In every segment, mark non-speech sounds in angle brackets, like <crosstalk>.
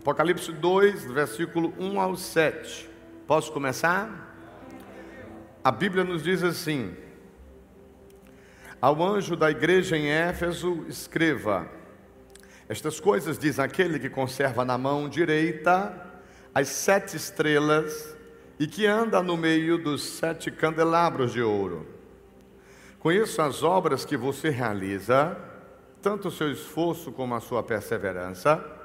Apocalipse 2, versículo 1 ao 7. Posso começar? A Bíblia nos diz assim: Ao anjo da igreja em Éfeso, escreva: Estas coisas diz aquele que conserva na mão direita as sete estrelas e que anda no meio dos sete candelabros de ouro. Conheço as obras que você realiza, tanto o seu esforço como a sua perseverança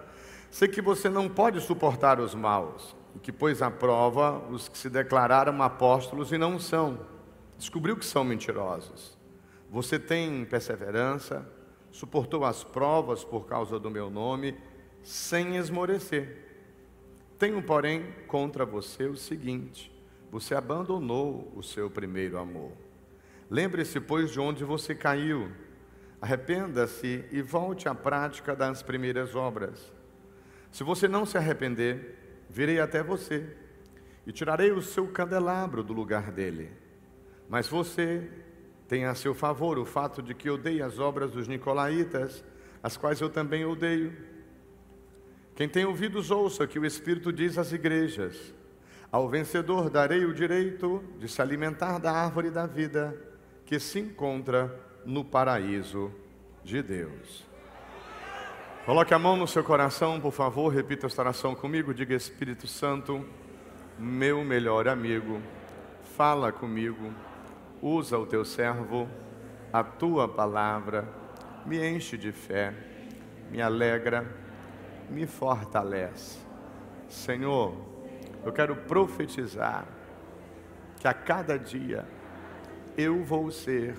Sei que você não pode suportar os maus, e que pôs à prova os que se declararam apóstolos e não são. Descobriu que são mentirosos. Você tem perseverança, suportou as provas por causa do meu nome, sem esmorecer. Tenho, porém, contra você o seguinte: você abandonou o seu primeiro amor. Lembre-se, pois, de onde você caiu. Arrependa-se e volte à prática das primeiras obras. Se você não se arrepender, virei até você e tirarei o seu candelabro do lugar dele. Mas você tem a seu favor o fato de que odeia as obras dos nicolaítas, as quais eu também odeio. Quem tem ouvidos, ouça que o Espírito diz às igrejas: Ao vencedor darei o direito de se alimentar da árvore da vida que se encontra no paraíso de Deus. Coloque a mão no seu coração, por favor, repita esta oração comigo. Diga: Espírito Santo, meu melhor amigo, fala comigo, usa o teu servo, a tua palavra, me enche de fé, me alegra, me fortalece. Senhor, eu quero profetizar que a cada dia eu vou ser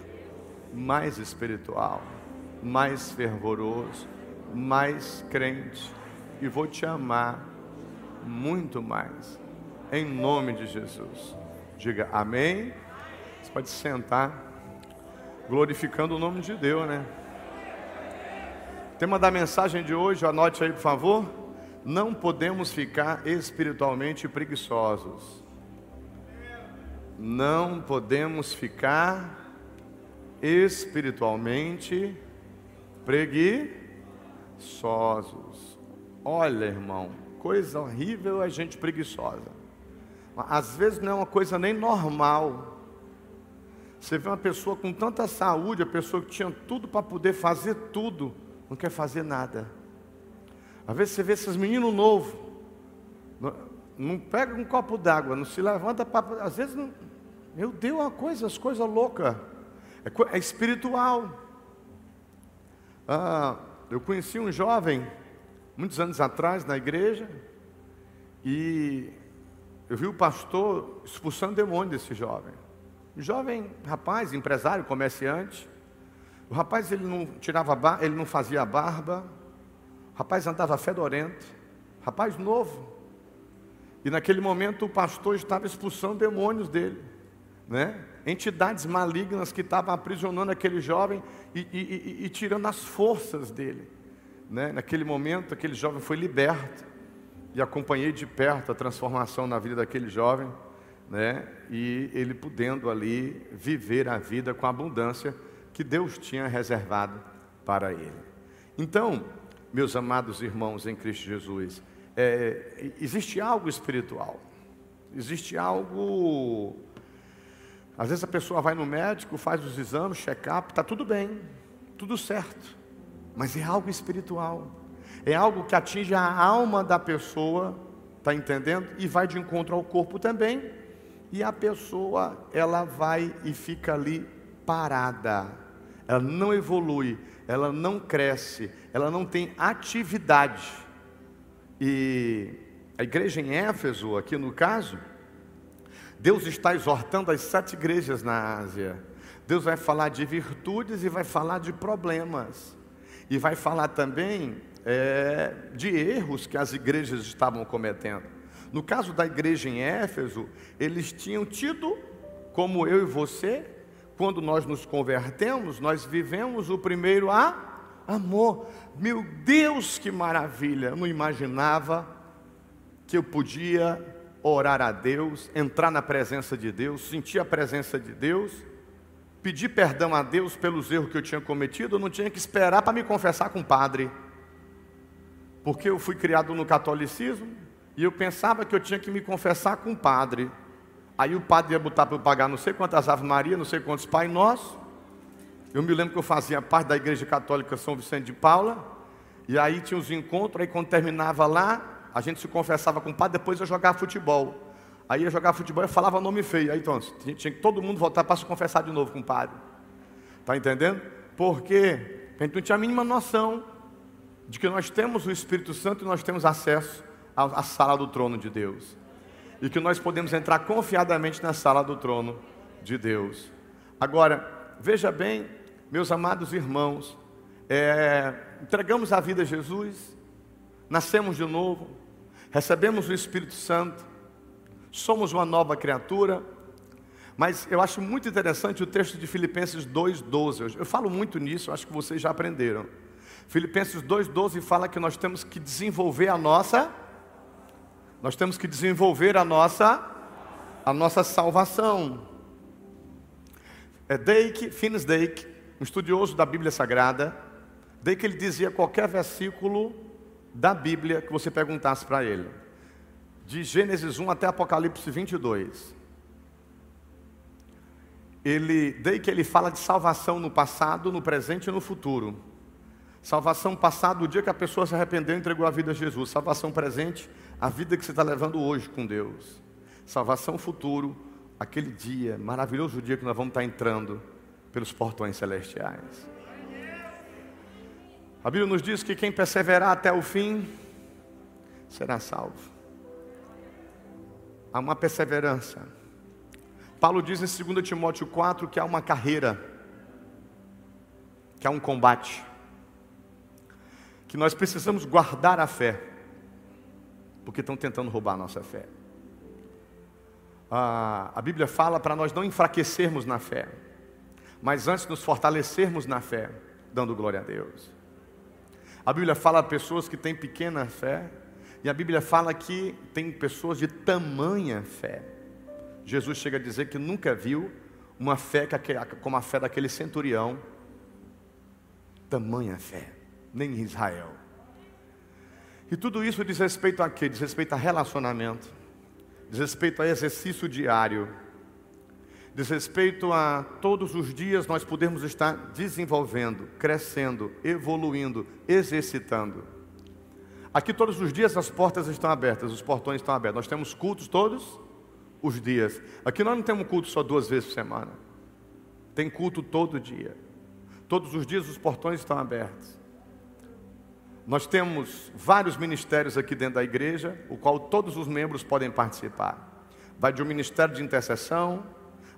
mais espiritual, mais fervoroso mais crente e vou te amar muito mais. Em nome de Jesus. Diga amém. Você pode sentar, glorificando o nome de Deus, né? Tema da mensagem de hoje, anote aí, por favor. Não podemos ficar espiritualmente preguiçosos. Não podemos ficar espiritualmente preguiçosos preguiçosos. Olha, irmão, coisa horrível é gente preguiçosa. Às vezes não é uma coisa nem normal. Você vê uma pessoa com tanta saúde, a pessoa que tinha tudo para poder fazer tudo, não quer fazer nada. Às vezes você vê esses meninos novos, não, pega um copo d'água, não se levanta para. Às vezes, não, meu Deus, uma coisa, as coisas loucas. É, é espiritual. Ah, eu conheci um jovem, muitos anos atrás, na igreja, e eu vi o pastor expulsando demônio desse jovem. Um jovem rapaz, empresário, comerciante. O rapaz ele não tirava ele não fazia barba. O rapaz andava fedorento. Rapaz novo. E naquele momento o pastor estava expulsando demônios dele, né? Entidades malignas que estavam aprisionando aquele jovem e, e, e, e tirando as forças dele. Né? Naquele momento, aquele jovem foi liberto e acompanhei de perto a transformação na vida daquele jovem, né? E ele podendo ali viver a vida com a abundância que Deus tinha reservado para ele. Então, meus amados irmãos em Cristo Jesus, é, existe algo espiritual, existe algo às vezes a pessoa vai no médico, faz os exames, check-up, está tudo bem, tudo certo, mas é algo espiritual, é algo que atinge a alma da pessoa, está entendendo? E vai de encontro ao corpo também, e a pessoa, ela vai e fica ali parada, ela não evolui, ela não cresce, ela não tem atividade. E a igreja em Éfeso, aqui no caso, Deus está exortando as sete igrejas na Ásia. Deus vai falar de virtudes e vai falar de problemas. E vai falar também é, de erros que as igrejas estavam cometendo. No caso da igreja em Éfeso, eles tinham tido, como eu e você, quando nós nos convertemos, nós vivemos o primeiro a amor. Meu Deus, que maravilha! Eu não imaginava que eu podia orar a Deus, entrar na presença de Deus, sentir a presença de Deus, pedir perdão a Deus pelos erros que eu tinha cometido, eu não tinha que esperar para me confessar com o padre. porque eu fui criado no catolicismo e eu pensava que eu tinha que me confessar com o padre. Aí o padre ia botar para pagar não sei quantas Ave Maria, não sei quantos Pai Nosso. Eu me lembro que eu fazia parte da Igreja Católica São Vicente de Paula. E aí tinha os encontros, aí quando terminava lá, a gente se confessava com o padre, depois eu jogava futebol. Aí ia jogar futebol e falava nome feio. Aí então, tinha que todo mundo voltar para se confessar de novo com o padre. Está entendendo? Porque a gente não tinha a mínima noção de que nós temos o Espírito Santo e nós temos acesso à, à sala do trono de Deus. E que nós podemos entrar confiadamente na sala do trono de Deus. Agora, veja bem, meus amados irmãos, é, entregamos a vida a Jesus, nascemos de novo, recebemos o Espírito Santo, somos uma nova criatura, mas eu acho muito interessante o texto de Filipenses 2,12. Eu falo muito nisso, acho que vocês já aprenderam. Filipenses 2,12 fala que nós temos que desenvolver a nossa, nós temos que desenvolver a nossa, a nossa salvação. É Dake, Finis Dake, um estudioso da Bíblia Sagrada, Dake ele dizia qualquer versículo da Bíblia que você perguntasse para ele, de Gênesis 1 até Apocalipse 22 ele, daí que ele fala de salvação no passado, no presente e no futuro. Salvação passado, o dia que a pessoa se arrependeu e entregou a vida a Jesus. Salvação presente, a vida que você está levando hoje com Deus. Salvação futuro, aquele dia, maravilhoso dia que nós vamos estar entrando pelos portões celestiais. A Bíblia nos diz que quem perseverar até o fim será salvo. Há uma perseverança. Paulo diz em 2 Timóteo 4 que há uma carreira, que há um combate, que nós precisamos guardar a fé, porque estão tentando roubar a nossa fé. A Bíblia fala para nós não enfraquecermos na fé, mas antes nos fortalecermos na fé, dando glória a Deus. A Bíblia fala pessoas que têm pequena fé, e a Bíblia fala que tem pessoas de tamanha fé. Jesus chega a dizer que nunca viu uma fé como a fé daquele centurião, tamanha fé, nem em Israel. E tudo isso diz respeito a quê? Diz respeito a relacionamento, diz respeito a exercício diário, diz respeito a todos os dias nós podermos estar desenvolvendo, crescendo, evoluindo, exercitando. Aqui todos os dias as portas estão abertas, os portões estão abertos. Nós temos cultos todos os dias. Aqui nós não temos culto só duas vezes por semana. Tem culto todo dia. Todos os dias os portões estão abertos. Nós temos vários ministérios aqui dentro da igreja, o qual todos os membros podem participar. Vai de um ministério de intercessão,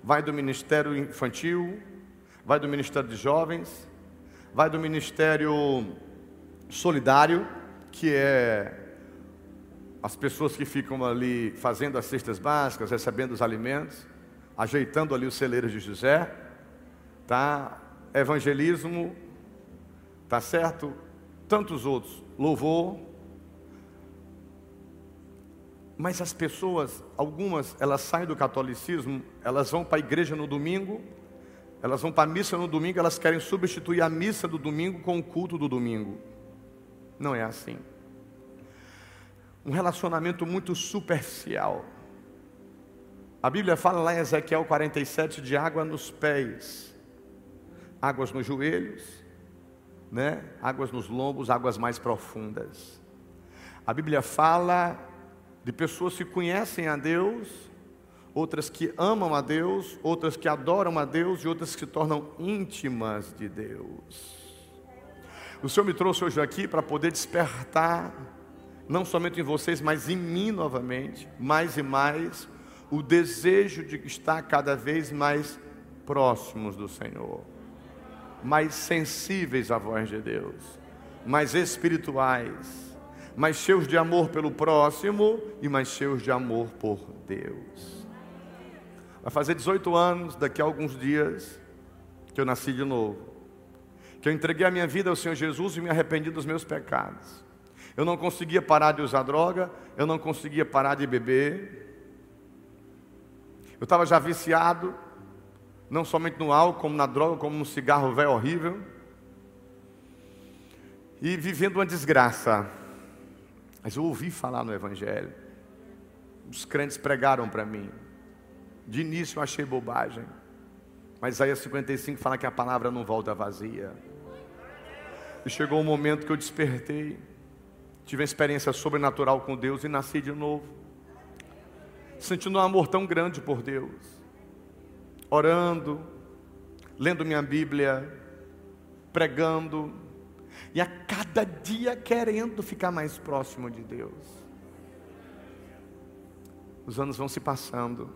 vai do ministério infantil, vai do ministério de jovens, vai do ministério solidário, que é as pessoas que ficam ali fazendo as cestas básicas, recebendo os alimentos, ajeitando ali os celeiros de José, tá? Evangelismo, tá certo? Tantos outros, louvor. Mas as pessoas, algumas, elas saem do catolicismo, elas vão para a igreja no domingo, elas vão para a missa no domingo, elas querem substituir a missa do domingo com o culto do domingo. Não é assim um relacionamento muito superficial. A Bíblia fala lá em Ezequiel 47 de água nos pés, águas nos joelhos, né? águas nos lombos, águas mais profundas. A Bíblia fala de pessoas que conhecem a Deus, outras que amam a Deus, outras que adoram a Deus e outras que se tornam íntimas de Deus. O Senhor me trouxe hoje aqui para poder despertar não somente em vocês, mas em mim novamente, mais e mais, o desejo de estar cada vez mais próximos do Senhor, mais sensíveis à voz de Deus, mais espirituais, mais cheios de amor pelo próximo e mais cheios de amor por Deus. Vai fazer 18 anos, daqui a alguns dias, que eu nasci de novo, que eu entreguei a minha vida ao Senhor Jesus e me arrependi dos meus pecados. Eu não conseguia parar de usar droga, eu não conseguia parar de beber. Eu estava já viciado, não somente no álcool, como na droga, como no cigarro velho horrível. E vivendo uma desgraça. Mas eu ouvi falar no Evangelho. Os crentes pregaram para mim. De início eu achei bobagem. Mas Isaías 55 fala que a palavra não volta vazia. E chegou um momento que eu despertei. Tive uma experiência sobrenatural com Deus e nasci de novo. Sentindo um amor tão grande por Deus. Orando, lendo minha Bíblia, pregando, e a cada dia querendo ficar mais próximo de Deus. Os anos vão se passando.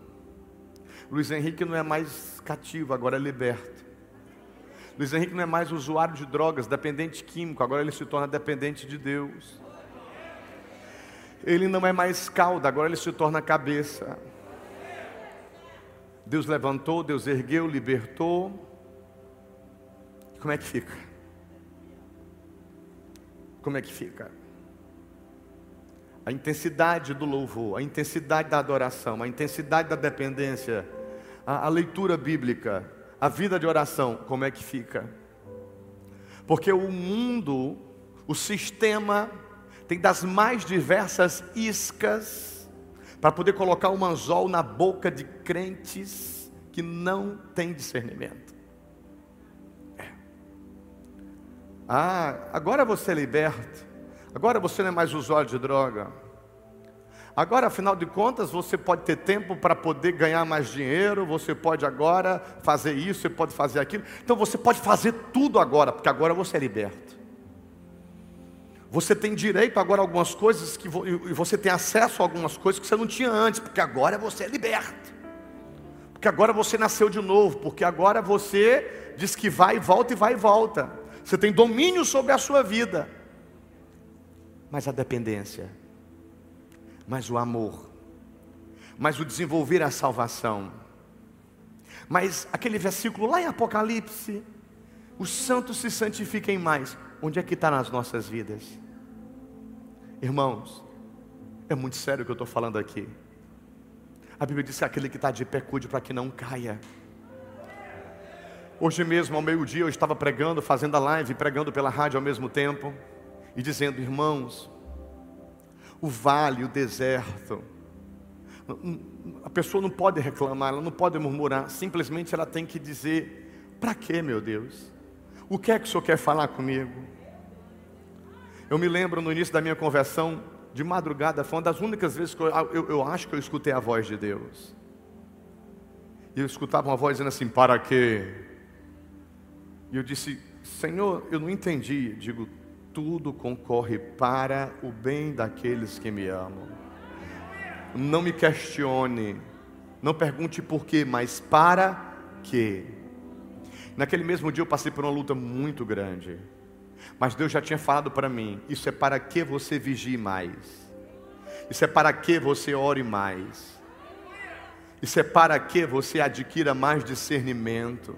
Luiz Henrique não é mais cativo, agora é liberto. Luiz Henrique não é mais usuário de drogas, dependente químico, agora ele se torna dependente de Deus. Ele não é mais cauda, agora ele se torna cabeça. Deus levantou, Deus ergueu, libertou. Como é que fica? Como é que fica? A intensidade do louvor, a intensidade da adoração, a intensidade da dependência, a, a leitura bíblica, a vida de oração, como é que fica? Porque o mundo, o sistema, tem das mais diversas iscas para poder colocar um anzol na boca de crentes que não têm discernimento. Ah, agora você é liberto. Agora você não é mais usuário de droga. Agora, afinal de contas, você pode ter tempo para poder ganhar mais dinheiro, você pode agora fazer isso, você pode fazer aquilo. Então você pode fazer tudo agora, porque agora você é liberto. Você tem direito agora a algumas coisas que e você tem acesso a algumas coisas que você não tinha antes, porque agora você é liberto. Porque agora você nasceu de novo, porque agora você diz que vai e volta e vai e volta. Você tem domínio sobre a sua vida. Mas a dependência mas o amor, mas o desenvolver a salvação. Mas aquele versículo lá em Apocalipse, os santos se santifiquem mais. Onde é que está nas nossas vidas? Irmãos, é muito sério o que eu estou falando aqui. A Bíblia diz que aquele que está de pé cuide para que não caia. Hoje mesmo, ao meio-dia, eu estava pregando, fazendo a live, pregando pela rádio ao mesmo tempo, e dizendo, irmãos, o vale, o deserto. A pessoa não pode reclamar, ela não pode murmurar, simplesmente ela tem que dizer: para quê, meu Deus? O que é que o Senhor quer falar comigo? Eu me lembro no início da minha conversão, de madrugada, foi uma das únicas vezes que eu, eu, eu acho que eu escutei a voz de Deus. E eu escutava uma voz dizendo assim: para quê? E eu disse: Senhor, eu não entendi. Digo, tudo concorre para o bem daqueles que me amam. Não me questione, não pergunte por quê, mas para quê. Naquele mesmo dia eu passei por uma luta muito grande, mas Deus já tinha falado para mim: isso é para que você vigie mais, isso é para que você ore mais, isso é para que você adquira mais discernimento.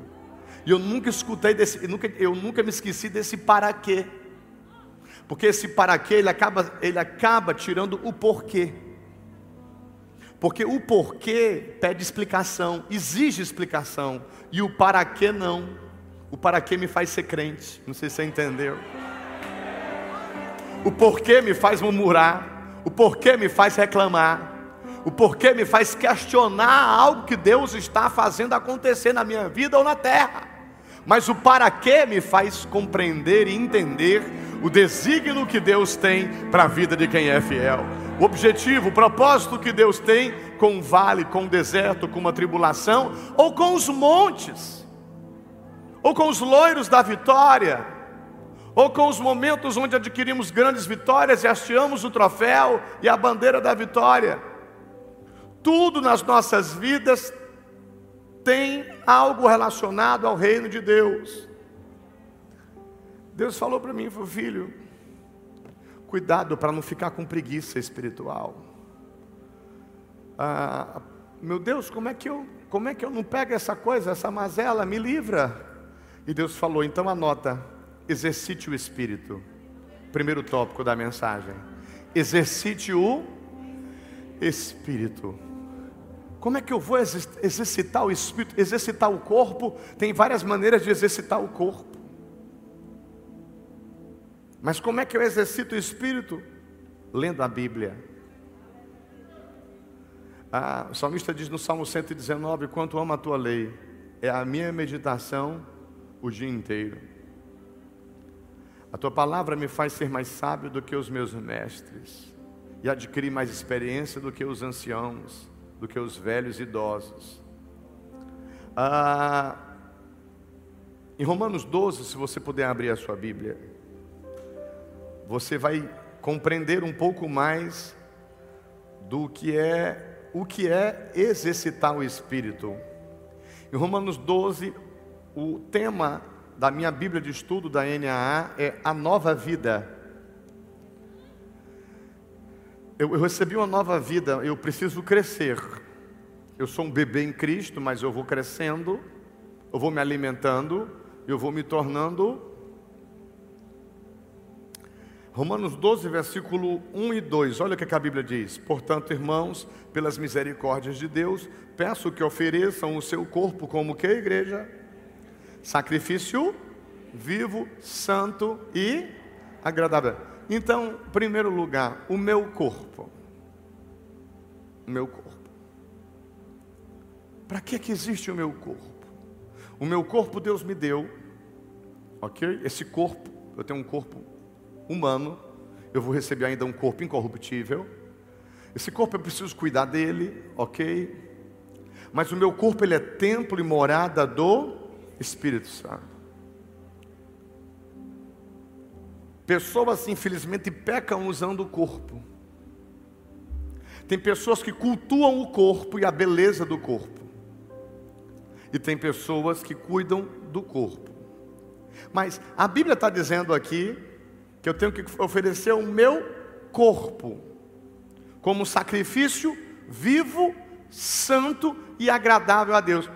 E eu nunca escutei desse, eu nunca, eu nunca me esqueci desse para quê. Porque esse para quê, ele acaba, ele acaba tirando o porquê. Porque o porquê pede explicação, exige explicação, e o para quê não. O para quê me faz ser crente, não sei se você entendeu. O porquê me faz murmurar, o porquê me faz reclamar, o porquê me faz questionar algo que Deus está fazendo acontecer na minha vida ou na terra. Mas o para quê me faz compreender e entender o desígnio que Deus tem para a vida de quem é fiel. O objetivo, o propósito que Deus tem com o vale, com o deserto, com uma tribulação, ou com os montes, ou com os loiros da vitória, ou com os momentos onde adquirimos grandes vitórias e hasteamos o troféu e a bandeira da vitória. Tudo nas nossas vidas tem algo relacionado ao reino de Deus. Deus falou para mim, falou, filho, cuidado para não ficar com preguiça espiritual. Ah, meu Deus, como é que eu, como é que eu não pego essa coisa, essa mazela, me livra? E Deus falou, então anota, exercite o espírito. Primeiro tópico da mensagem. Exercite o espírito. Como é que eu vou exercitar o espírito, exercitar o corpo? Tem várias maneiras de exercitar o corpo. Mas como é que eu exercito o espírito? lendo a Bíblia. Ah, o salmista diz no Salmo 119: Quanto amo a tua lei, é a minha meditação o dia inteiro. A tua palavra me faz ser mais sábio do que os meus mestres, e adquirir mais experiência do que os anciãos, do que os velhos idosos. Ah, em Romanos 12, se você puder abrir a sua Bíblia, você vai compreender um pouco mais do que é o que é exercitar o espírito. Em Romanos 12, o tema da minha Bíblia de estudo da NAA é a nova vida. Eu, eu recebi uma nova vida, eu preciso crescer. Eu sou um bebê em Cristo, mas eu vou crescendo, eu vou me alimentando, eu vou me tornando. Romanos 12, versículo 1 e 2, olha o que a Bíblia diz: Portanto, irmãos, pelas misericórdias de Deus, peço que ofereçam o seu corpo como que, igreja? Sacrifício vivo, santo e agradável. Então, em primeiro lugar, o meu corpo. O meu corpo. Para que, que existe o meu corpo? O meu corpo Deus me deu, ok? Esse corpo, eu tenho um corpo humano, eu vou receber ainda um corpo incorruptível. Esse corpo eu preciso cuidar dele, ok? Mas o meu corpo ele é templo e morada do Espírito Santo. Pessoas, infelizmente, pecam usando o corpo. Tem pessoas que cultuam o corpo e a beleza do corpo. E tem pessoas que cuidam do corpo. Mas a Bíblia está dizendo aqui que eu tenho que oferecer o meu corpo como sacrifício vivo, santo e agradável a Deus.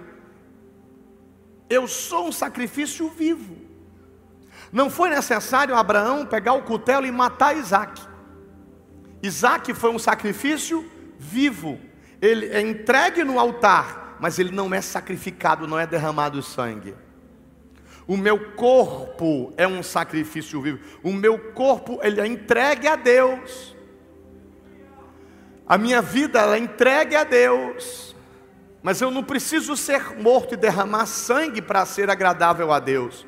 Eu sou um sacrifício vivo. Não foi necessário Abraão pegar o cutelo e matar Isaac. Isaac foi um sacrifício vivo. Ele é entregue no altar, mas ele não é sacrificado, não é derramado sangue. O meu corpo é um sacrifício vivo. O meu corpo ele é entregue a Deus. A minha vida ela é entregue a Deus. Mas eu não preciso ser morto e derramar sangue para ser agradável a Deus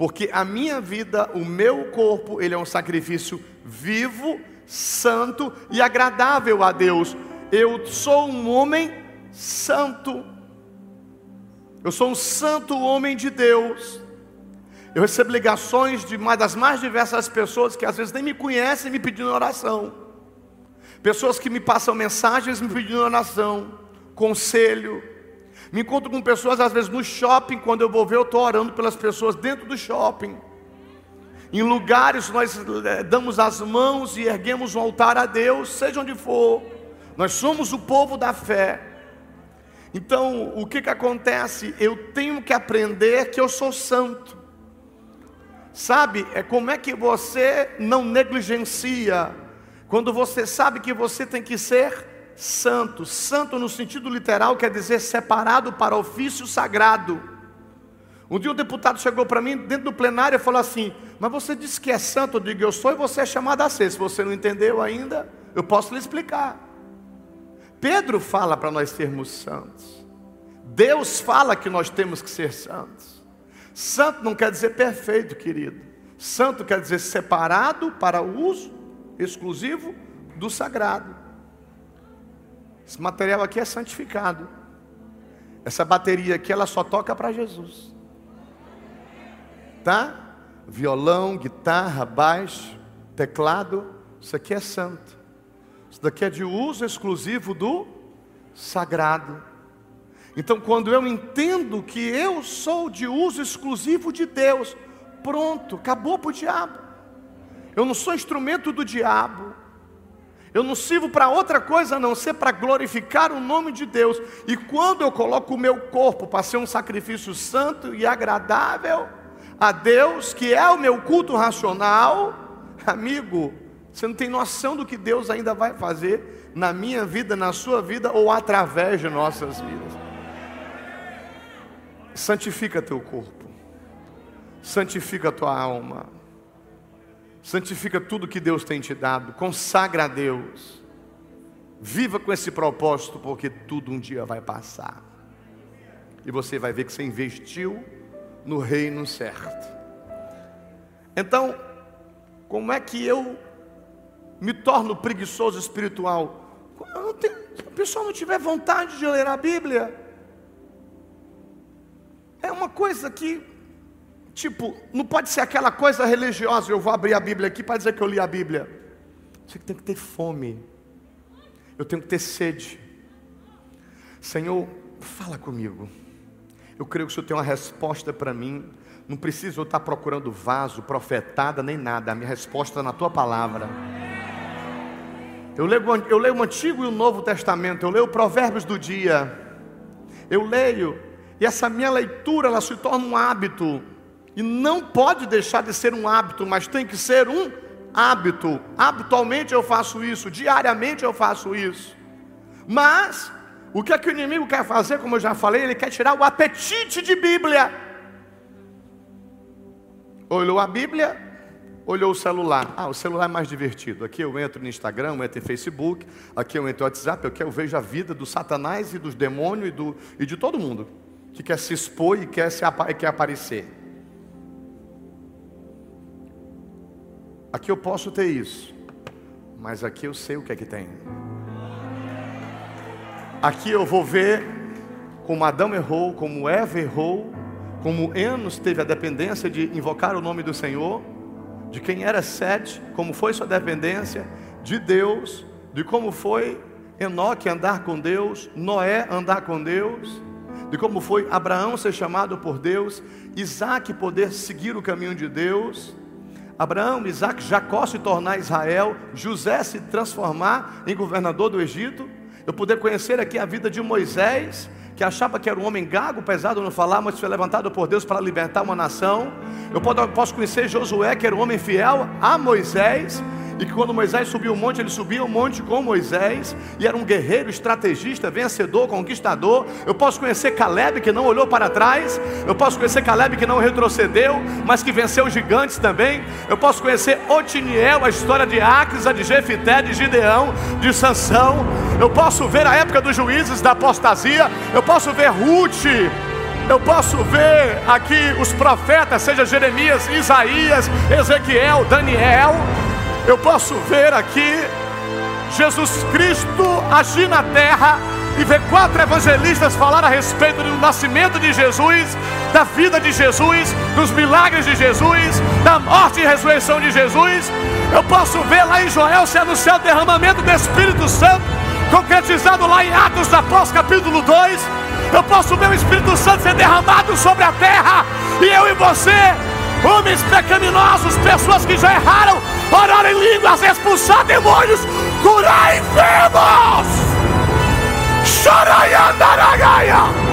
porque a minha vida, o meu corpo, ele é um sacrifício vivo, santo e agradável a Deus. Eu sou um homem santo. Eu sou um santo homem de Deus. Eu recebo ligações de uma das mais diversas pessoas que às vezes nem me conhecem me pedindo oração. Pessoas que me passam mensagens me pedindo oração, conselho, me encontro com pessoas, às vezes, no shopping, quando eu vou ver, eu estou orando pelas pessoas dentro do shopping. Em lugares nós eh, damos as mãos e erguemos um altar a Deus, seja onde for. Nós somos o povo da fé. Então, o que, que acontece? Eu tenho que aprender que eu sou santo. Sabe, é como é que você não negligencia, quando você sabe que você tem que ser santo. Santo no sentido literal quer dizer separado para ofício sagrado. Um dia um deputado chegou para mim dentro do plenário e falou assim: Mas você disse que é santo? Eu digo, eu sou e você é chamado a ser. Se você não entendeu ainda, eu posso lhe explicar. Pedro fala para nós sermos santos. Deus fala que nós temos que ser santos. Santo não quer dizer perfeito, querido. Santo quer dizer separado para o uso exclusivo do sagrado. Esse material aqui é santificado. Essa bateria aqui ela só toca para Jesus. Tá? Violão, guitarra, baixo, teclado, isso aqui é santo. Isso daqui é de uso exclusivo do sagrado. Então, quando eu entendo que eu sou de uso exclusivo de Deus, pronto, acabou para o diabo. Eu não sou instrumento do diabo. Eu não sirvo para outra coisa a não ser para glorificar o nome de Deus. E quando eu coloco o meu corpo para ser um sacrifício santo e agradável a Deus, que é o meu culto racional, amigo, você não tem noção do que Deus ainda vai fazer na minha vida, na sua vida ou através de nossas vidas. Santifica teu corpo, santifica tua alma. Santifica tudo que Deus tem te dado, consagra a Deus. Viva com esse propósito, porque tudo um dia vai passar. E você vai ver que você investiu no reino certo. Então, como é que eu me torno preguiçoso espiritual? Tenho, se a pessoa não tiver vontade de ler a Bíblia, é uma coisa que, tipo, não pode ser aquela coisa religiosa. Eu vou abrir a Bíblia aqui para dizer que eu li a Bíblia. Você tem que ter fome, eu tenho que ter sede. Senhor, fala comigo. Eu creio que o Senhor tem uma resposta para mim. Não preciso eu estar procurando vaso, profetada, nem nada. A minha resposta é na tua palavra. Eu leio, eu leio o Antigo e o Novo Testamento, eu leio Provérbios do dia. Eu leio, e essa minha leitura ela se torna um hábito. E não pode deixar de ser um hábito, mas tem que ser um hábito. Habitualmente eu faço isso, diariamente eu faço isso. Mas o que é que o inimigo quer fazer, como eu já falei, ele quer tirar o apetite de Bíblia. Olhou a Bíblia, olhou o celular. Ah, o celular é mais divertido. Aqui eu entro no Instagram, eu entro no Facebook, aqui eu entro no WhatsApp, aqui eu vejo a vida do Satanás e dos demônios e, do, e de todo mundo que quer se expor e quer, se, quer aparecer. Aqui eu posso ter isso, mas aqui eu sei o que é que tem. Aqui eu vou ver como Adão errou, como Eva errou, como Enos teve a dependência de invocar o nome do Senhor, de quem era Sete, como foi sua dependência, de Deus, de como foi Enoque andar com Deus, Noé andar com Deus, de como foi Abraão ser chamado por Deus, Isaac poder seguir o caminho de Deus, Abraão, Isaac, Jacó se tornar Israel, José se transformar em governador do Egito, eu poder conhecer aqui a vida de Moisés, que achava que era um homem gago, pesado no falar, mas foi levantado por Deus para libertar uma nação. Eu posso conhecer Josué, que era um homem fiel a Moisés, e que quando Moisés subiu o monte, ele subia o monte com Moisés, e era um guerreiro, estrategista, vencedor, conquistador. Eu posso conhecer Caleb, que não olhou para trás, eu posso conhecer Caleb, que não retrocedeu, mas que venceu gigantes também. Eu posso conhecer Otiniel, a história de Acres, a de Jefité, de Gideão, de Sansão. Eu posso ver a época dos juízes da apostasia, eu posso ver Ruth. Eu posso ver aqui os profetas, seja Jeremias, Isaías, Ezequiel, Daniel, eu posso ver aqui Jesus Cristo agir na terra e ver quatro evangelistas falar a respeito do nascimento de Jesus, da vida de Jesus, dos milagres de Jesus, da morte e ressurreição de Jesus. Eu posso ver lá em Joel se anunciar o derramamento do Espírito Santo, concretizado lá em Atos da Pós, capítulo 2. Eu posso ver o Espírito Santo ser derramado sobre a terra, e eu e você, homens pecaminosos, pessoas que já erraram, orar em línguas, expulsar demônios, curar enfermos. Choraiandaragaia.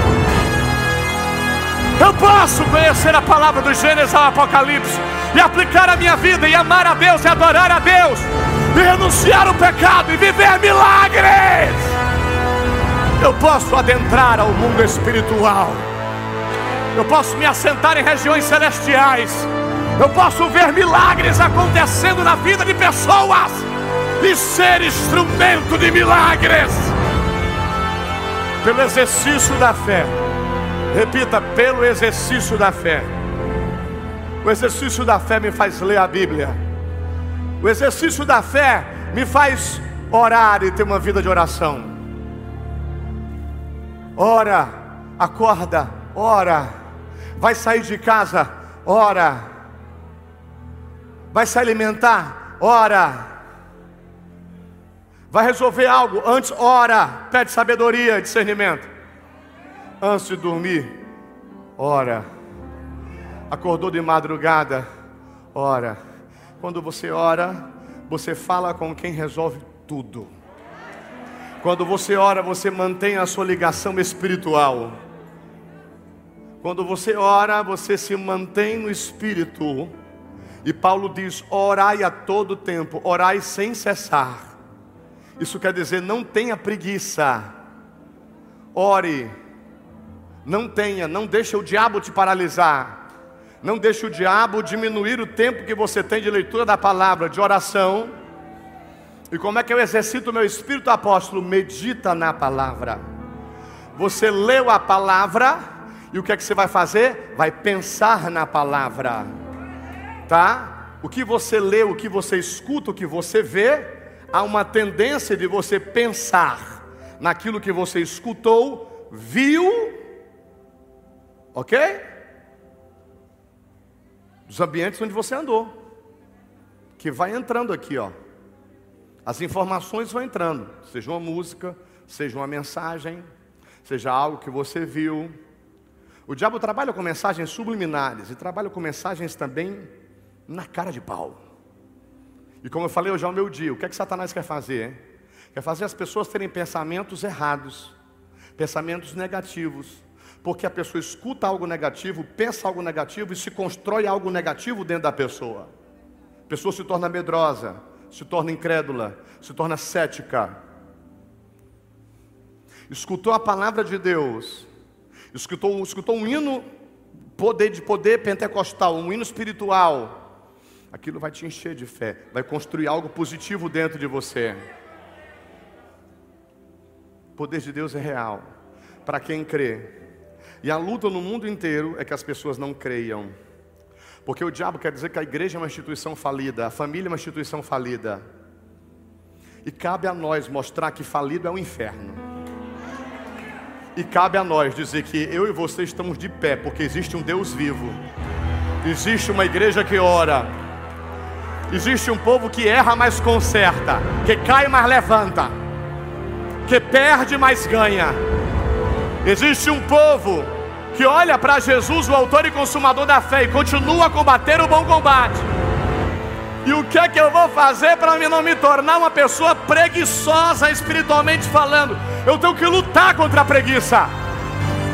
Eu posso conhecer a palavra do Gênesis ao Apocalipse e aplicar a minha vida e amar a Deus e adorar a Deus e renunciar o pecado e viver milagres. Eu posso adentrar ao mundo espiritual. Eu posso me assentar em regiões celestiais eu posso ver milagres acontecendo na vida de pessoas e ser instrumento de milagres pelo exercício da fé. Repita, pelo exercício da fé. O exercício da fé me faz ler a Bíblia. O exercício da fé me faz orar e ter uma vida de oração. Ora, acorda, ora. Vai sair de casa, ora Vai se alimentar? Ora. Vai resolver algo? Antes, ora. Pede sabedoria, discernimento. Antes de dormir, ora. Acordou de madrugada, ora. Quando você ora, você fala com quem resolve tudo. Quando você ora, você mantém a sua ligação espiritual. Quando você ora, você se mantém no espírito. E Paulo diz: orai a todo tempo, orai sem cessar. Isso quer dizer, não tenha preguiça. Ore. Não tenha, não deixe o diabo te paralisar. Não deixe o diabo diminuir o tempo que você tem de leitura da palavra, de oração. E como é que eu exercito o meu espírito apóstolo? Medita na palavra. Você leu a palavra e o que é que você vai fazer? Vai pensar na palavra. Tá? O que você lê, o que você escuta, o que você vê, há uma tendência de você pensar naquilo que você escutou, viu, ok? Dos ambientes onde você andou, que vai entrando aqui, ó. As informações vão entrando, seja uma música, seja uma mensagem, seja algo que você viu. O diabo trabalha com mensagens subliminares e trabalha com mensagens também na cara de pau. E como eu falei hoje é o meu dia, o que é que Satanás quer fazer? Quer fazer as pessoas terem pensamentos errados, pensamentos negativos, porque a pessoa escuta algo negativo, pensa algo negativo e se constrói algo negativo dentro da pessoa. A pessoa se torna medrosa, se torna incrédula, se torna cética. Escutou a palavra de Deus, escutou, escutou um hino poder de poder pentecostal, um hino espiritual. Aquilo vai te encher de fé, vai construir algo positivo dentro de você. O poder de Deus é real para quem crê. E a luta no mundo inteiro é que as pessoas não creiam. Porque o diabo quer dizer que a igreja é uma instituição falida, a família é uma instituição falida. E cabe a nós mostrar que falido é o inferno. E cabe a nós dizer que eu e você estamos de pé, porque existe um Deus vivo. Existe uma igreja que ora. Existe um povo que erra, mas conserta. Que cai, mas levanta. Que perde, mas ganha. Existe um povo que olha para Jesus, o autor e consumador da fé, e continua a combater o bom combate. E o que é que eu vou fazer para não me tornar uma pessoa preguiçosa espiritualmente falando? Eu tenho que lutar contra a preguiça.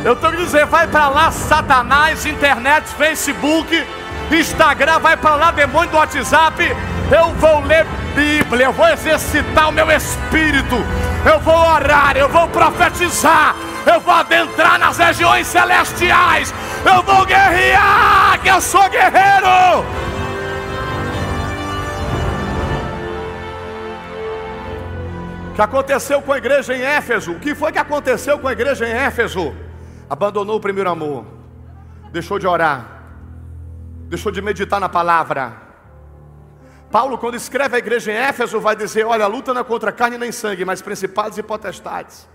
Eu tenho que dizer, vai para lá, Satanás, internet, Facebook, Instagram, vai para lá, demônio do WhatsApp. Eu vou ler Bíblia, eu vou exercitar o meu espírito, eu vou orar, eu vou profetizar, eu vou adentrar nas regiões celestiais, eu vou guerrear, que eu sou guerreiro. O que aconteceu com a igreja em Éfeso? O que foi que aconteceu com a igreja em Éfeso? Abandonou o primeiro amor, deixou de orar, deixou de meditar na palavra. Paulo, quando escreve a igreja em Éfeso, vai dizer: Olha, a luta não é contra carne nem sangue, mas principados e potestades.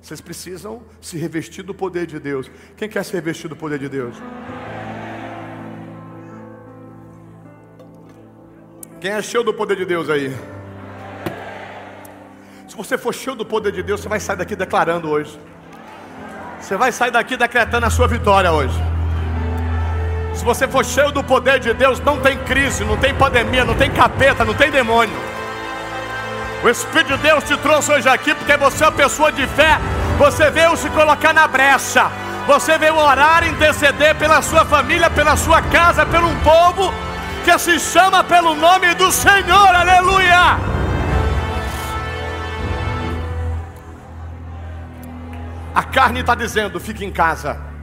Vocês precisam se revestir do poder de Deus. Quem quer se revestir do poder de Deus? Quem é cheio do poder de Deus aí? Se você for cheio do poder de Deus, você vai sair daqui declarando hoje. Você vai sair daqui decretando a sua vitória hoje. Se você for cheio do poder de Deus, não tem crise, não tem pandemia, não tem capeta, não tem demônio. O Espírito de Deus te trouxe hoje aqui porque você é uma pessoa de fé. Você veio se colocar na brecha. Você veio orar, interceder pela sua família, pela sua casa, pelo um povo que se chama pelo nome do Senhor. Aleluia! A carne está dizendo: fique em casa.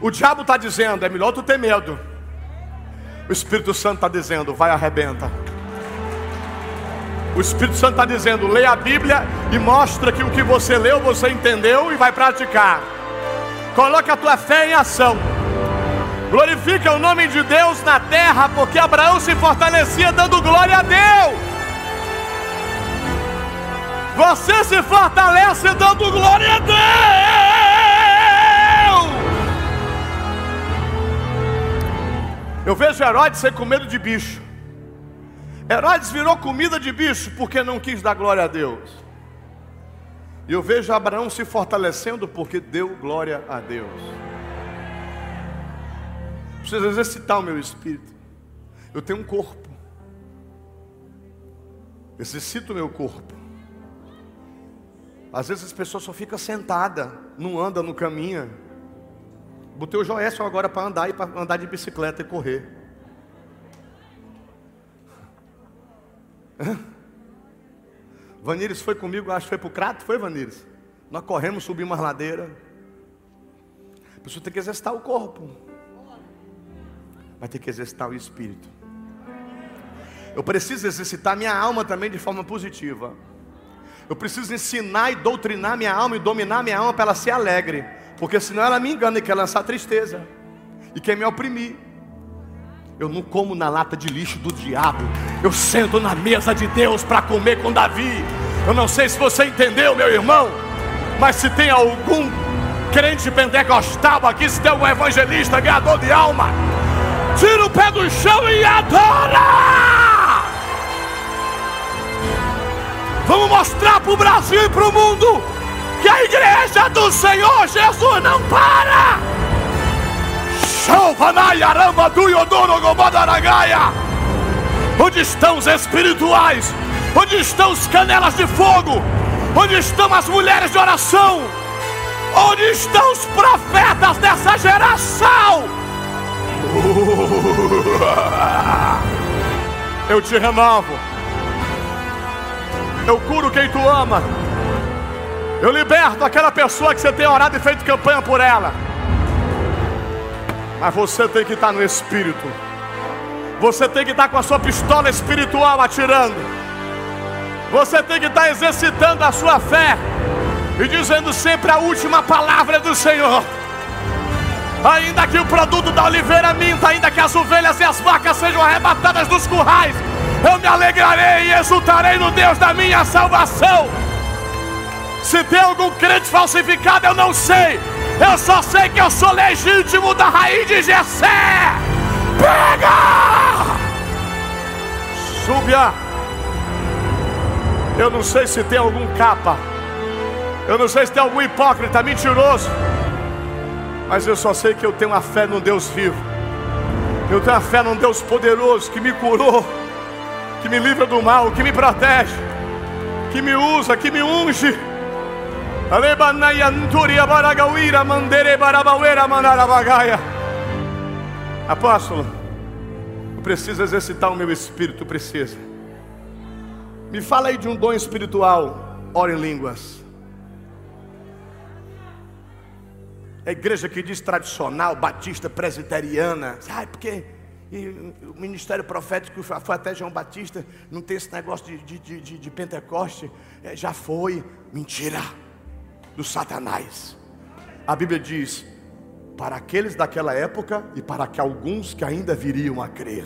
O diabo está dizendo: é melhor tu ter medo. O Espírito Santo está dizendo: vai arrebenta. O Espírito Santo está dizendo: leia a Bíblia e mostra que o que você leu, você entendeu e vai praticar. Coloque a tua fé em ação. Glorifica o nome de Deus na terra, porque Abraão se fortalecia dando glória a Deus. Você se fortalece dando glória a Deus. Eu vejo Herodes ser com medo de bicho. Herodes virou comida de bicho porque não quis dar glória a Deus. E eu vejo Abraão se fortalecendo porque deu glória a Deus. Preciso exercitar o meu espírito. Eu tenho um corpo. Exercito o meu corpo. Às vezes as pessoas só ficam sentadas, não andam, não caminha. Botei o Joécio agora para andar e para andar de bicicleta e correr. Vanires foi comigo, acho que foi para o Crato, foi Vanires? Nós corremos, subimos uma ladeira. A pessoa tem que exercitar o corpo. vai ter que exercitar o espírito. Eu preciso exercitar minha alma também de forma positiva. Eu preciso ensinar e doutrinar minha alma e dominar minha alma para ela ser alegre. Porque senão ela me engana e quer lançar tristeza. E quer me oprimir. Eu não como na lata de lixo do diabo. Eu sento na mesa de Deus para comer com Davi. Eu não sei se você entendeu, meu irmão. Mas se tem algum crente pentecostal aqui, se tem algum evangelista ganhador de alma, tira o pé do chão e adora! Vamos mostrar para o Brasil e para o mundo a igreja do Senhor Jesus não para. Onde estão os espirituais? Onde estão os canelas de fogo? Onde estão as mulheres de oração? Onde estão os profetas dessa geração? Eu te renovo. Eu curo quem tu ama. Eu liberto aquela pessoa que você tem orado e feito campanha por ela. Mas você tem que estar no espírito. Você tem que estar com a sua pistola espiritual atirando. Você tem que estar exercitando a sua fé e dizendo sempre a última palavra do Senhor. Ainda que o produto da oliveira minta, ainda que as ovelhas e as vacas sejam arrebatadas dos currais, eu me alegrarei e exultarei no Deus da minha salvação. Se tem algum crente falsificado, eu não sei. Eu só sei que eu sou legítimo da raiz de Jessé. Pega! Súbia. Eu não sei se tem algum capa. Eu não sei se tem algum hipócrita, mentiroso. Mas eu só sei que eu tenho a fé num Deus vivo. Eu tenho a fé num Deus poderoso que me curou que me livra do mal, que me protege, que me usa, que me unge. Apóstolo, eu preciso exercitar o meu espírito, precisa. Me fala aí de um dom espiritual, ora em línguas. A igreja que diz tradicional, batista, presbiteriana, sabe por quê? E o ministério profético foi até João Batista, não tem esse negócio de, de, de, de Pentecoste, é, já foi mentira do Satanás. A Bíblia diz: para aqueles daquela época e para que alguns que ainda viriam a crer.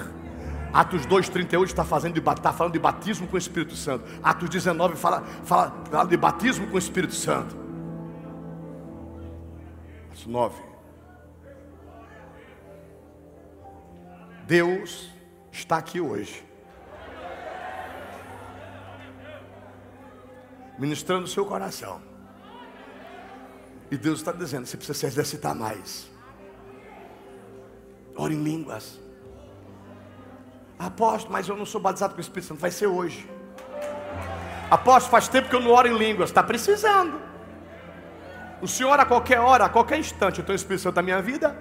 Atos 2,38 está fazendo está falando de batismo com o Espírito Santo. Atos 19 fala, fala, fala de batismo com o Espírito Santo. Atos 9. Deus está aqui hoje. Ministrando o seu coração. E Deus está dizendo: você precisa se exercitar mais. Ore em línguas. Apóstolo, mas eu não sou batizado com o Espírito Santo. Vai ser hoje. Apóstolo, faz tempo que eu não oro em línguas. Está precisando. O Senhor, a qualquer hora, a qualquer instante, eu tenho o Espírito Santo na minha vida.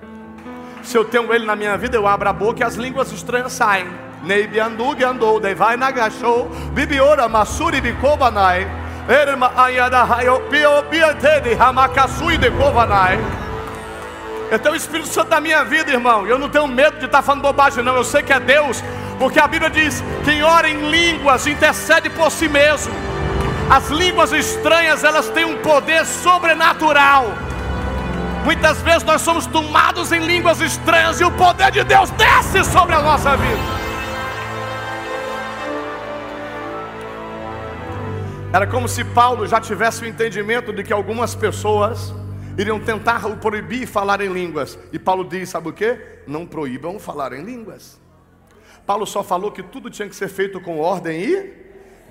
Se eu tenho ele na minha vida, eu abro a boca e as línguas estranhas saem. Neibi andou, andou, devai nagachou, bibiora, masuri, bikobanai, erma ayada hayo, pio, biantede, hamakasui, de kovanai. Tenho o Espírito Santo na minha vida, irmão. Eu não tenho medo de estar falando bobagem, não. Eu sei que é Deus, porque a Bíblia diz: quem ora em línguas intercede por si mesmo. As línguas estranhas, elas têm um poder sobrenatural. Muitas vezes nós somos tomados em línguas estranhas e o poder de Deus desce sobre a nossa vida. Era como se Paulo já tivesse o entendimento de que algumas pessoas iriam tentar o proibir falar em línguas. E Paulo diz: sabe o que? Não proíbam falar em línguas. Paulo só falou que tudo tinha que ser feito com ordem e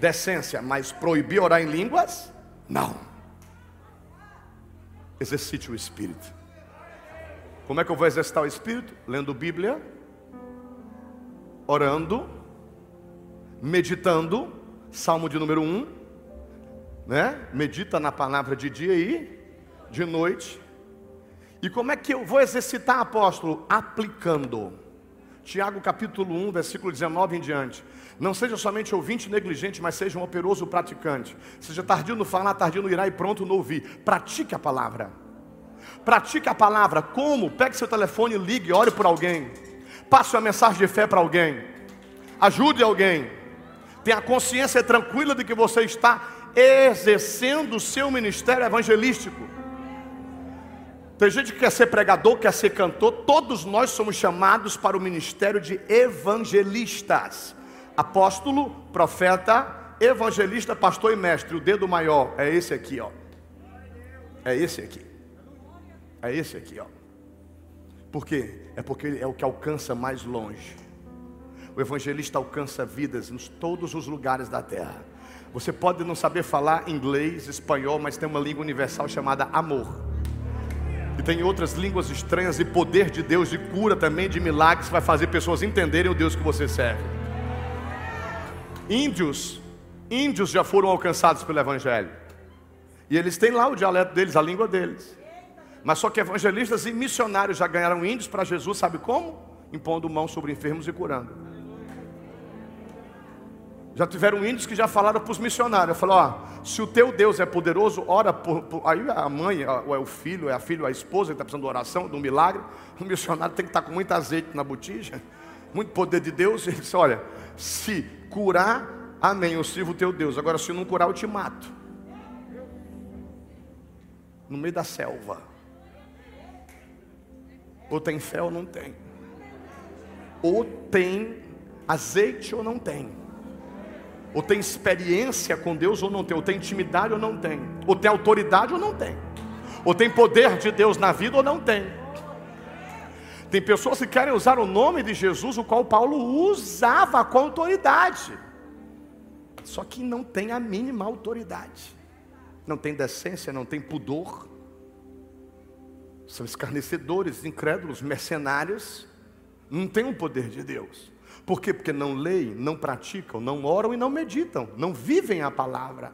decência, mas proibir orar em línguas? Não. Exercite o espírito. Como é que eu vou exercitar o espírito? Lendo Bíblia, orando, meditando, Salmo de número 1, né? Medita na palavra de dia e de noite. E como é que eu vou exercitar, apóstolo? Aplicando. Tiago capítulo 1, versículo 19 em diante. Não seja somente ouvinte negligente, mas seja um operoso praticante. Seja tardio no falar, tardio no irá e pronto no ouvir. Pratique a palavra. Pratique a palavra. Como? Pegue seu telefone, ligue, ore por alguém. Passe uma mensagem de fé para alguém. Ajude alguém. Tenha consciência tranquila de que você está exercendo o seu ministério evangelístico. Tem gente que quer ser pregador, quer ser cantor, todos nós somos chamados para o ministério de evangelistas. Apóstolo, profeta, evangelista, pastor e mestre. O dedo maior é esse aqui, ó. É esse aqui. É esse aqui, ó. Por quê? É porque é o que alcança mais longe. O evangelista alcança vidas em todos os lugares da terra. Você pode não saber falar inglês, espanhol, mas tem uma língua universal chamada amor. E tem outras línguas estranhas e poder de Deus, de cura também, de milagres, vai fazer pessoas entenderem o Deus que você serve. Índios, índios já foram alcançados pelo Evangelho. E eles têm lá o dialeto deles, a língua deles. Mas só que evangelistas e missionários já ganharam índios para Jesus, sabe como? Impondo mão sobre enfermos e curando. Já tiveram índios que já falaram para os missionários, falou, ó, se o teu Deus é poderoso, ora por, por aí a mãe, ou é o filho, é a filha, ou a esposa que está precisando de oração, de um milagre, <laughs> o missionário tem que estar tá com muito azeite na botija, muito poder de Deus, <laughs> ele disse, olha, se curar, amém, eu sirvo o teu Deus, agora se não curar eu te mato. No meio da selva. Ou tem fé ou não tem. Ou tem azeite ou não tem. Ou tem experiência com Deus ou não tem, ou tem intimidade ou não tem, ou tem autoridade ou não tem, ou tem poder de Deus na vida ou não tem. Tem pessoas que querem usar o nome de Jesus, o qual Paulo usava com autoridade, só que não tem a mínima autoridade, não tem decência, não tem pudor, são escarnecedores, incrédulos, mercenários, não tem o poder de Deus. Por quê? Porque não leem, não praticam, não oram e não meditam, não vivem a palavra.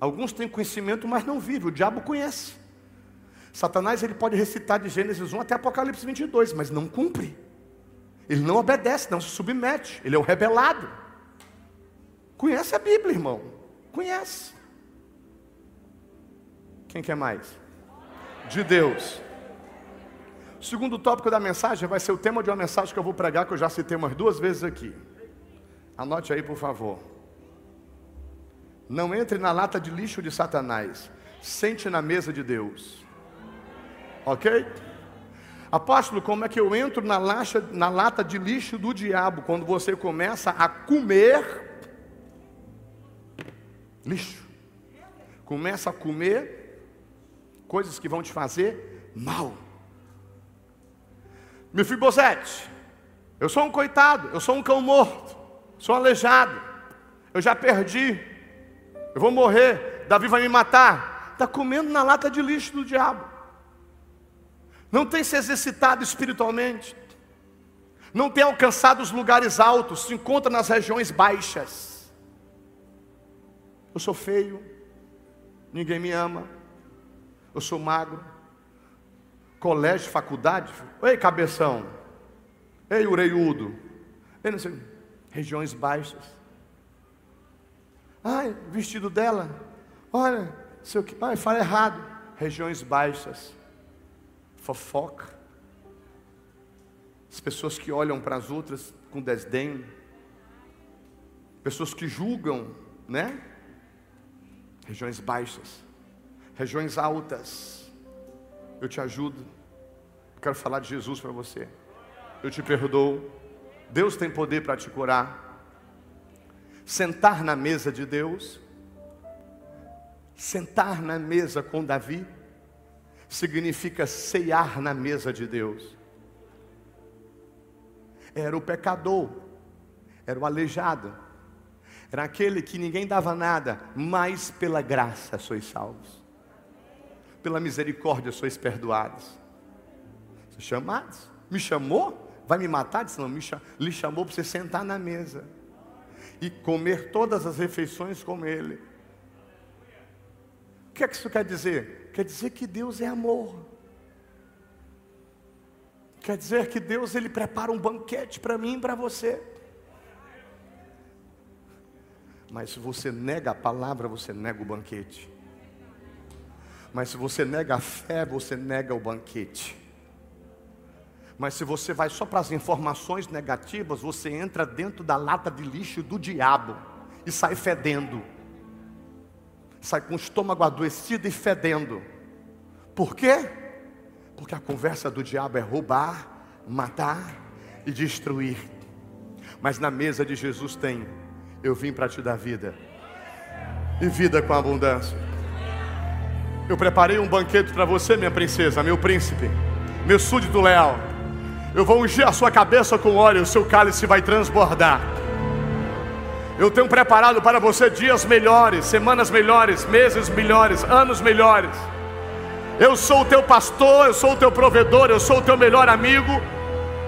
Alguns têm conhecimento, mas não vivem. O diabo conhece. Satanás ele pode recitar de Gênesis 1 até Apocalipse 22, mas não cumpre. Ele não obedece, não se submete. Ele é o rebelado. Conhece a Bíblia, irmão. Conhece. Quem quer mais? De Deus. O segundo tópico da mensagem vai ser o tema de uma mensagem que eu vou pregar, que eu já citei umas duas vezes aqui. Anote aí, por favor. Não entre na lata de lixo de Satanás. Sente na mesa de Deus. Ok? Apóstolo, como é que eu entro na, laxa, na lata de lixo do diabo quando você começa a comer lixo? Começa a comer coisas que vão te fazer mal. Mefibosete, eu sou um coitado, eu sou um cão morto, sou aleijado, eu já perdi, eu vou morrer, Davi vai me matar. Está comendo na lata de lixo do diabo. Não tem se exercitado espiritualmente, não tem alcançado os lugares altos, se encontra nas regiões baixas. Eu sou feio, ninguém me ama, eu sou magro, colégio, faculdade. Ei, cabeção. Ei, ureiudo. Ei, não sei, regiões baixas. Ai, vestido dela. Olha, sei o que. Ai, fala errado. Regiões baixas. Fofoca. As pessoas que olham para as outras com desdém. Pessoas que julgam, né? Regiões baixas. Regiões altas eu te ajudo. Eu quero falar de Jesus para você. Eu te perdoo. Deus tem poder para te curar. Sentar na mesa de Deus, sentar na mesa com Davi, significa ceiar na mesa de Deus. Era o pecador, era o aleijado, era aquele que ninguém dava nada, mas pela graça sois salvos pela misericórdia sois perdoados. Sois chamados. Me chamou? Vai me matar? Disse, não, me cham... lhe chamou para você sentar na mesa e comer todas as refeições com ele. O que é que isso quer dizer? Quer dizer que Deus é amor. Quer dizer que Deus ele prepara um banquete para mim e para você. Mas se você nega a palavra, você nega o banquete. Mas se você nega a fé, você nega o banquete. Mas se você vai só para as informações negativas, você entra dentro da lata de lixo do diabo e sai fedendo. Sai com o estômago adoecido e fedendo. Por quê? Porque a conversa do diabo é roubar, matar e destruir. Mas na mesa de Jesus tem: eu vim para te dar vida, e vida com abundância. Eu preparei um banquete para você, minha princesa, meu príncipe, meu súdito leal. Eu vou ungir a sua cabeça com óleo, o seu cálice vai transbordar. Eu tenho preparado para você dias melhores, semanas melhores, meses melhores, anos melhores. Eu sou o teu pastor, eu sou o teu provedor, eu sou o teu melhor amigo.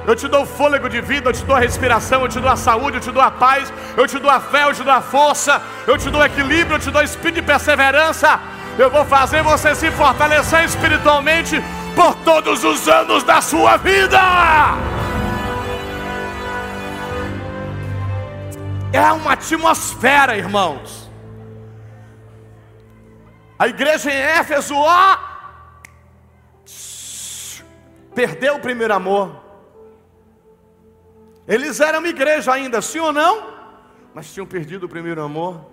Eu te dou fôlego de vida, eu te dou a respiração, eu te dou a saúde, eu te dou a paz, eu te dou a fé, eu te dou a força, eu te dou equilíbrio, eu te dou espírito de perseverança. Eu vou fazer você se fortalecer espiritualmente por todos os anos da sua vida. É uma atmosfera, irmãos. A igreja em Éfeso, ó, perdeu o primeiro amor. Eles eram igreja ainda, sim ou não? Mas tinham perdido o primeiro amor.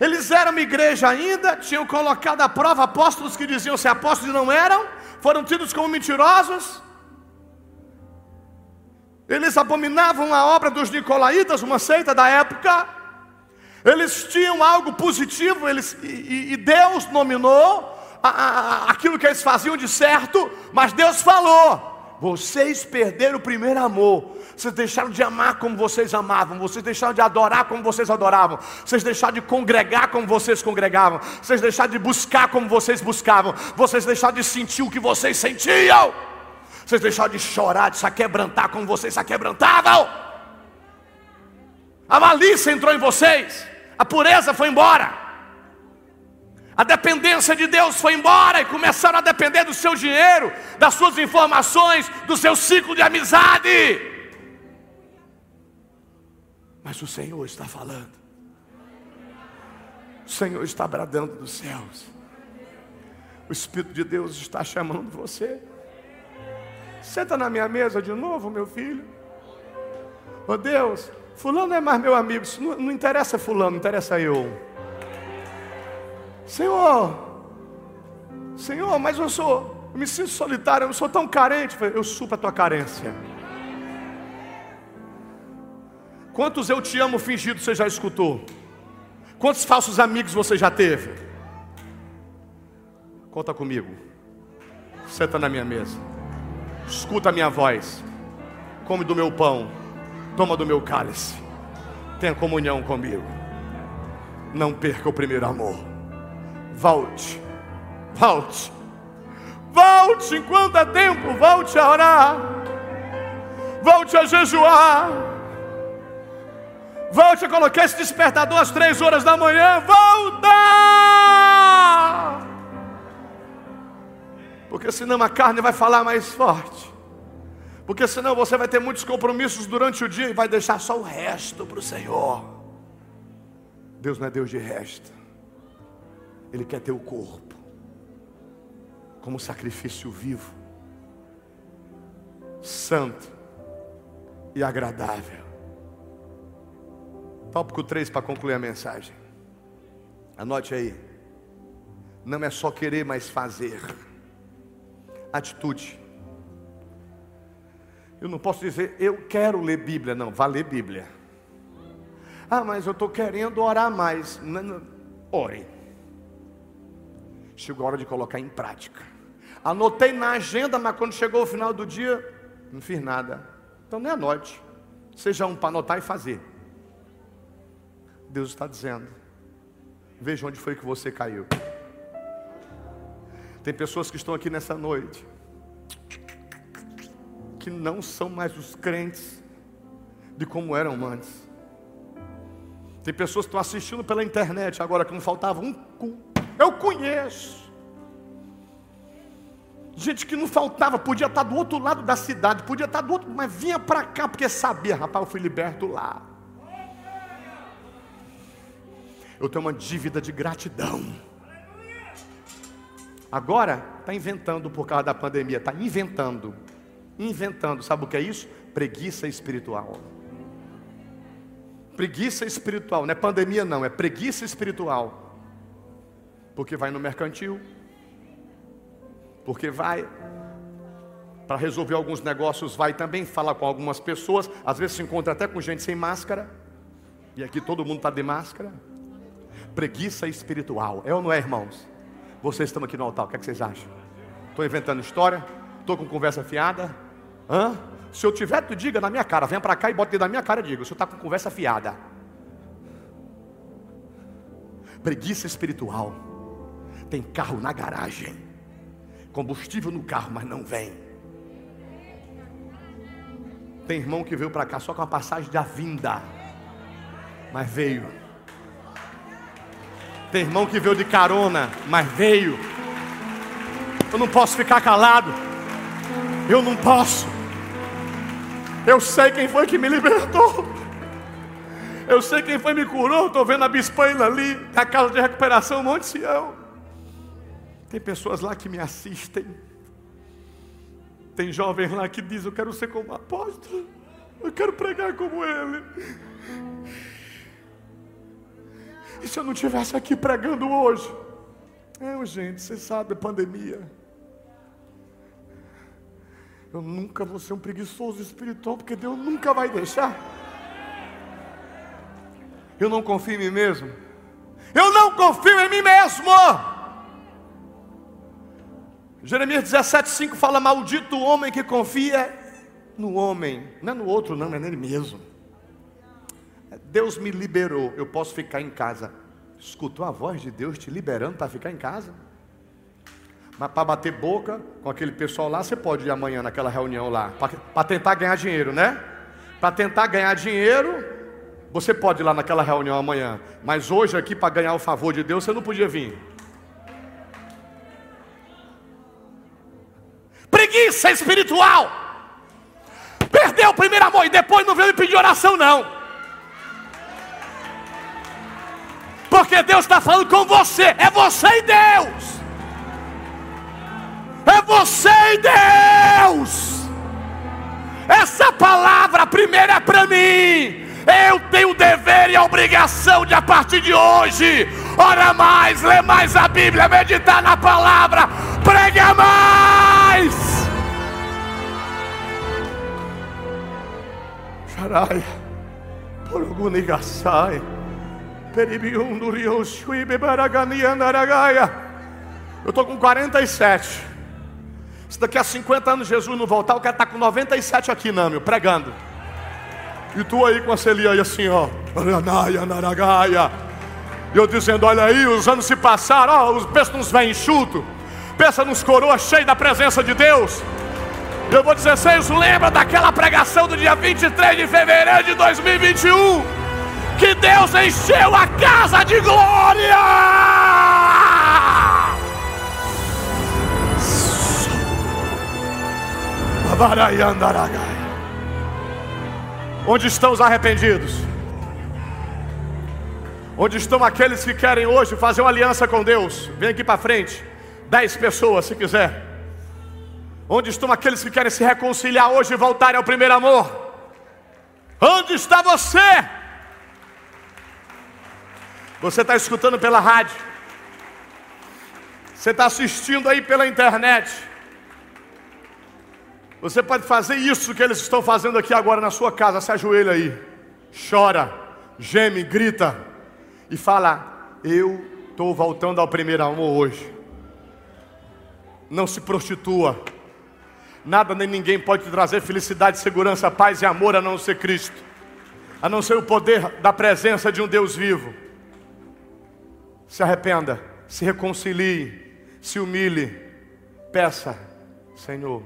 Eles eram igreja ainda, tinham colocado à prova apóstolos que diziam ser apóstolos e não eram, foram tidos como mentirosos. Eles abominavam a obra dos nicolaítas, uma seita da época. Eles tinham algo positivo, eles, e, e Deus nominou a, a, aquilo que eles faziam de certo, mas Deus falou: vocês perderam o primeiro amor. Vocês deixaram de amar como vocês amavam. Vocês deixaram de adorar como vocês adoravam. Vocês deixaram de congregar como vocês congregavam. Vocês deixaram de buscar como vocês buscavam. Vocês deixaram de sentir o que vocês sentiam. Vocês deixaram de chorar, de se aquebrantar como vocês se aquebrantavam. A malícia entrou em vocês. A pureza foi embora. A dependência de Deus foi embora e começaram a depender do seu dinheiro, das suas informações, do seu ciclo de amizade. Mas o Senhor está falando. O Senhor está bradando dos céus. O Espírito de Deus está chamando você. Senta na minha mesa de novo, meu filho. Oh Deus, fulano é mais meu amigo. Não, não interessa fulano, interessa eu. Senhor, Senhor, mas eu sou, eu me sinto solitário, eu sou tão carente. Eu supro a tua carência. Quantos eu te amo fingido você já escutou? Quantos falsos amigos você já teve? Conta comigo. Senta na minha mesa. Escuta a minha voz. Come do meu pão. Toma do meu cálice. Tenha comunhão comigo. Não perca o primeiro amor. Volte, volte, volte enquanto é tempo, volte a orar, volte a jejuar, volte a colocar esse despertador às três horas da manhã, volta! Porque senão a carne vai falar mais forte. Porque senão você vai ter muitos compromissos durante o dia e vai deixar só o resto para o Senhor. Deus não é Deus de resto. Ele quer teu corpo como sacrifício vivo, santo e agradável. Tópico 3 para concluir a mensagem. Anote aí. Não é só querer, mas fazer. Atitude. Eu não posso dizer, eu quero ler Bíblia. Não, vá ler Bíblia. Ah, mas eu estou querendo orar mais. Não, não, ore chegou a hora de colocar em prática. Anotei na agenda, mas quando chegou o final do dia, não fiz nada. Então nem anote. Seja um para anotar e fazer. Deus está dizendo. Veja onde foi que você caiu. Tem pessoas que estão aqui nessa noite que não são mais os crentes de como eram antes. Tem pessoas que estão assistindo pela internet agora que não faltava um culto eu conheço. Gente que não faltava, podia estar do outro lado da cidade, podia estar do outro, mas vinha para cá porque sabia, rapaz, eu fui liberto lá. Eu tenho uma dívida de gratidão. Agora está inventando por causa da pandemia, está inventando. Inventando, sabe o que é isso? Preguiça espiritual. Preguiça espiritual, não é pandemia não, é preguiça espiritual. Porque vai no mercantil, porque vai para resolver alguns negócios, vai também falar com algumas pessoas, às vezes se encontra até com gente sem máscara, e aqui todo mundo está de máscara. Preguiça espiritual, é ou não é, irmãos? Vocês estão aqui no altar, o que, é que vocês acham? Estou inventando história? Estou com conversa fiada? Hã? Se eu tiver, tu diga na minha cara, venha para cá e bota na minha cara e diga, o senhor está com conversa fiada. Preguiça espiritual. Tem carro na garagem, combustível no carro, mas não vem. Tem irmão que veio para cá só com a passagem da vinda, mas veio. Tem irmão que veio de carona, mas veio. Eu não posso ficar calado. Eu não posso. Eu sei quem foi que me libertou. Eu sei quem foi que me curou. Estou vendo a bispaina ali, na casa de recuperação, Monte Sião. Tem pessoas lá que me assistem. Tem jovens lá que dizem: Eu quero ser como apóstolo. Eu quero pregar como ele. E se eu não estivesse aqui pregando hoje? É, gente, você sabe, a pandemia. Eu nunca vou ser um preguiçoso espiritual, porque Deus nunca vai deixar. Eu não confio em mim mesmo. Eu não confio em mim mesmo. Jeremias 17,5 fala: Maldito o homem que confia no homem, não é no outro, não, é nele mesmo. Deus me liberou, eu posso ficar em casa. Escutou a voz de Deus te liberando para ficar em casa? Mas para bater boca com aquele pessoal lá, você pode ir amanhã naquela reunião lá, para tentar ganhar dinheiro, né? Para tentar ganhar dinheiro, você pode ir lá naquela reunião amanhã. Mas hoje aqui, para ganhar o favor de Deus, você não podia vir. Preguiça espiritual. Perdeu o primeiro amor e depois não veio me pedir oração, não. Porque Deus está falando com você. É você e Deus. É você e Deus. Essa palavra primeiro é para mim. Eu tenho o dever e a obrigação de, a partir de hoje, ora mais, ler mais a Bíblia, meditar na palavra, prega mais. Xarai, por alguma ligação. Eu estou com 47. Se daqui a 50 anos Jesus não voltar, eu quero estar com 97 aqui, Nâmio, pregando. E tu aí com a Celia aí assim, ó. E eu dizendo, olha aí, os anos se passaram, ó, os pensa nos vem enxuto, pensa nos coroas cheios da presença de Deus. Eu vou dizer, vocês lembram daquela pregação do dia 23 de fevereiro de 2021? que Deus encheu a casa de glória. Onde estão os arrependidos? Onde estão aqueles que querem hoje fazer uma aliança com Deus? Vem aqui para frente. Dez pessoas, se quiser. Onde estão aqueles que querem se reconciliar hoje e voltarem ao primeiro amor? Onde está você? Você está escutando pela rádio. Você está assistindo aí pela internet. Você pode fazer isso que eles estão fazendo aqui agora na sua casa. Se ajoelha aí. Chora, geme, grita. E fala: Eu estou voltando ao primeiro amor hoje. Não se prostitua. Nada nem ninguém pode te trazer felicidade, segurança, paz e amor a não ser Cristo. A não ser o poder da presença de um Deus vivo se arrependa, se reconcilie, se humilhe, peça, Senhor,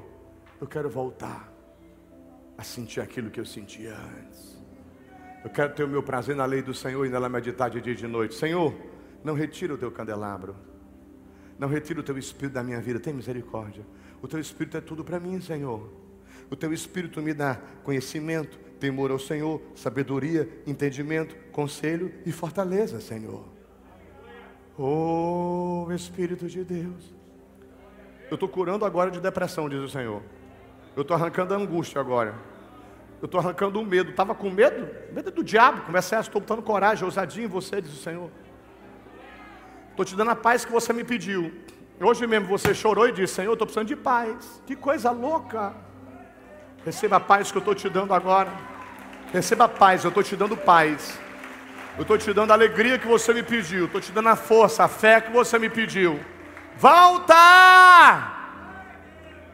eu quero voltar a sentir aquilo que eu sentia antes. Eu quero ter o meu prazer na lei do Senhor e nela meditar de dia e de noite. Senhor, não retira o teu candelabro. Não retira o teu espírito da minha vida. Tem misericórdia. O teu espírito é tudo para mim, Senhor. O teu espírito me dá conhecimento, temor ao Senhor, sabedoria, entendimento, conselho e fortaleza, Senhor. Oh Espírito de Deus, Eu estou curando agora de depressão, diz o Senhor. Eu estou arrancando a angústia agora. Eu estou arrancando o medo. Estava com medo? Medo do diabo. Começa estou botando coragem, ousadia em você, diz o Senhor. Estou te dando a paz que você me pediu. Hoje mesmo você chorou e disse: Senhor, estou precisando de paz. Que coisa louca. Receba a paz que eu estou te dando agora. Receba a paz, eu estou te dando paz. Eu estou te dando a alegria que você me pediu. Estou te dando a força, a fé que você me pediu. Volta!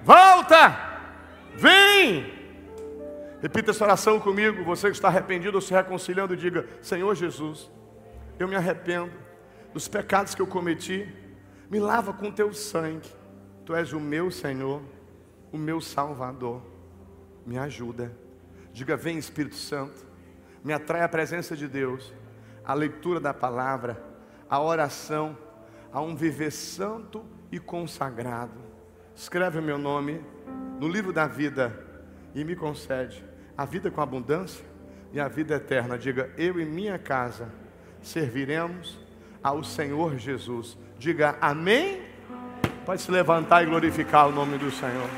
Volta! Vem! Repita essa oração comigo. Você que está arrependido ou se reconciliando, diga: Senhor Jesus, eu me arrependo dos pecados que eu cometi. Me lava com teu sangue. Tu és o meu Senhor, o meu Salvador. Me ajuda. Diga: Vem, Espírito Santo. Me atrai a presença de Deus, a leitura da palavra, a oração, a um viver santo e consagrado. Escreve o meu nome no livro da vida e me concede a vida com abundância e a vida eterna. Diga: Eu e minha casa serviremos ao Senhor Jesus. Diga amém. Pode se levantar e glorificar o nome do Senhor.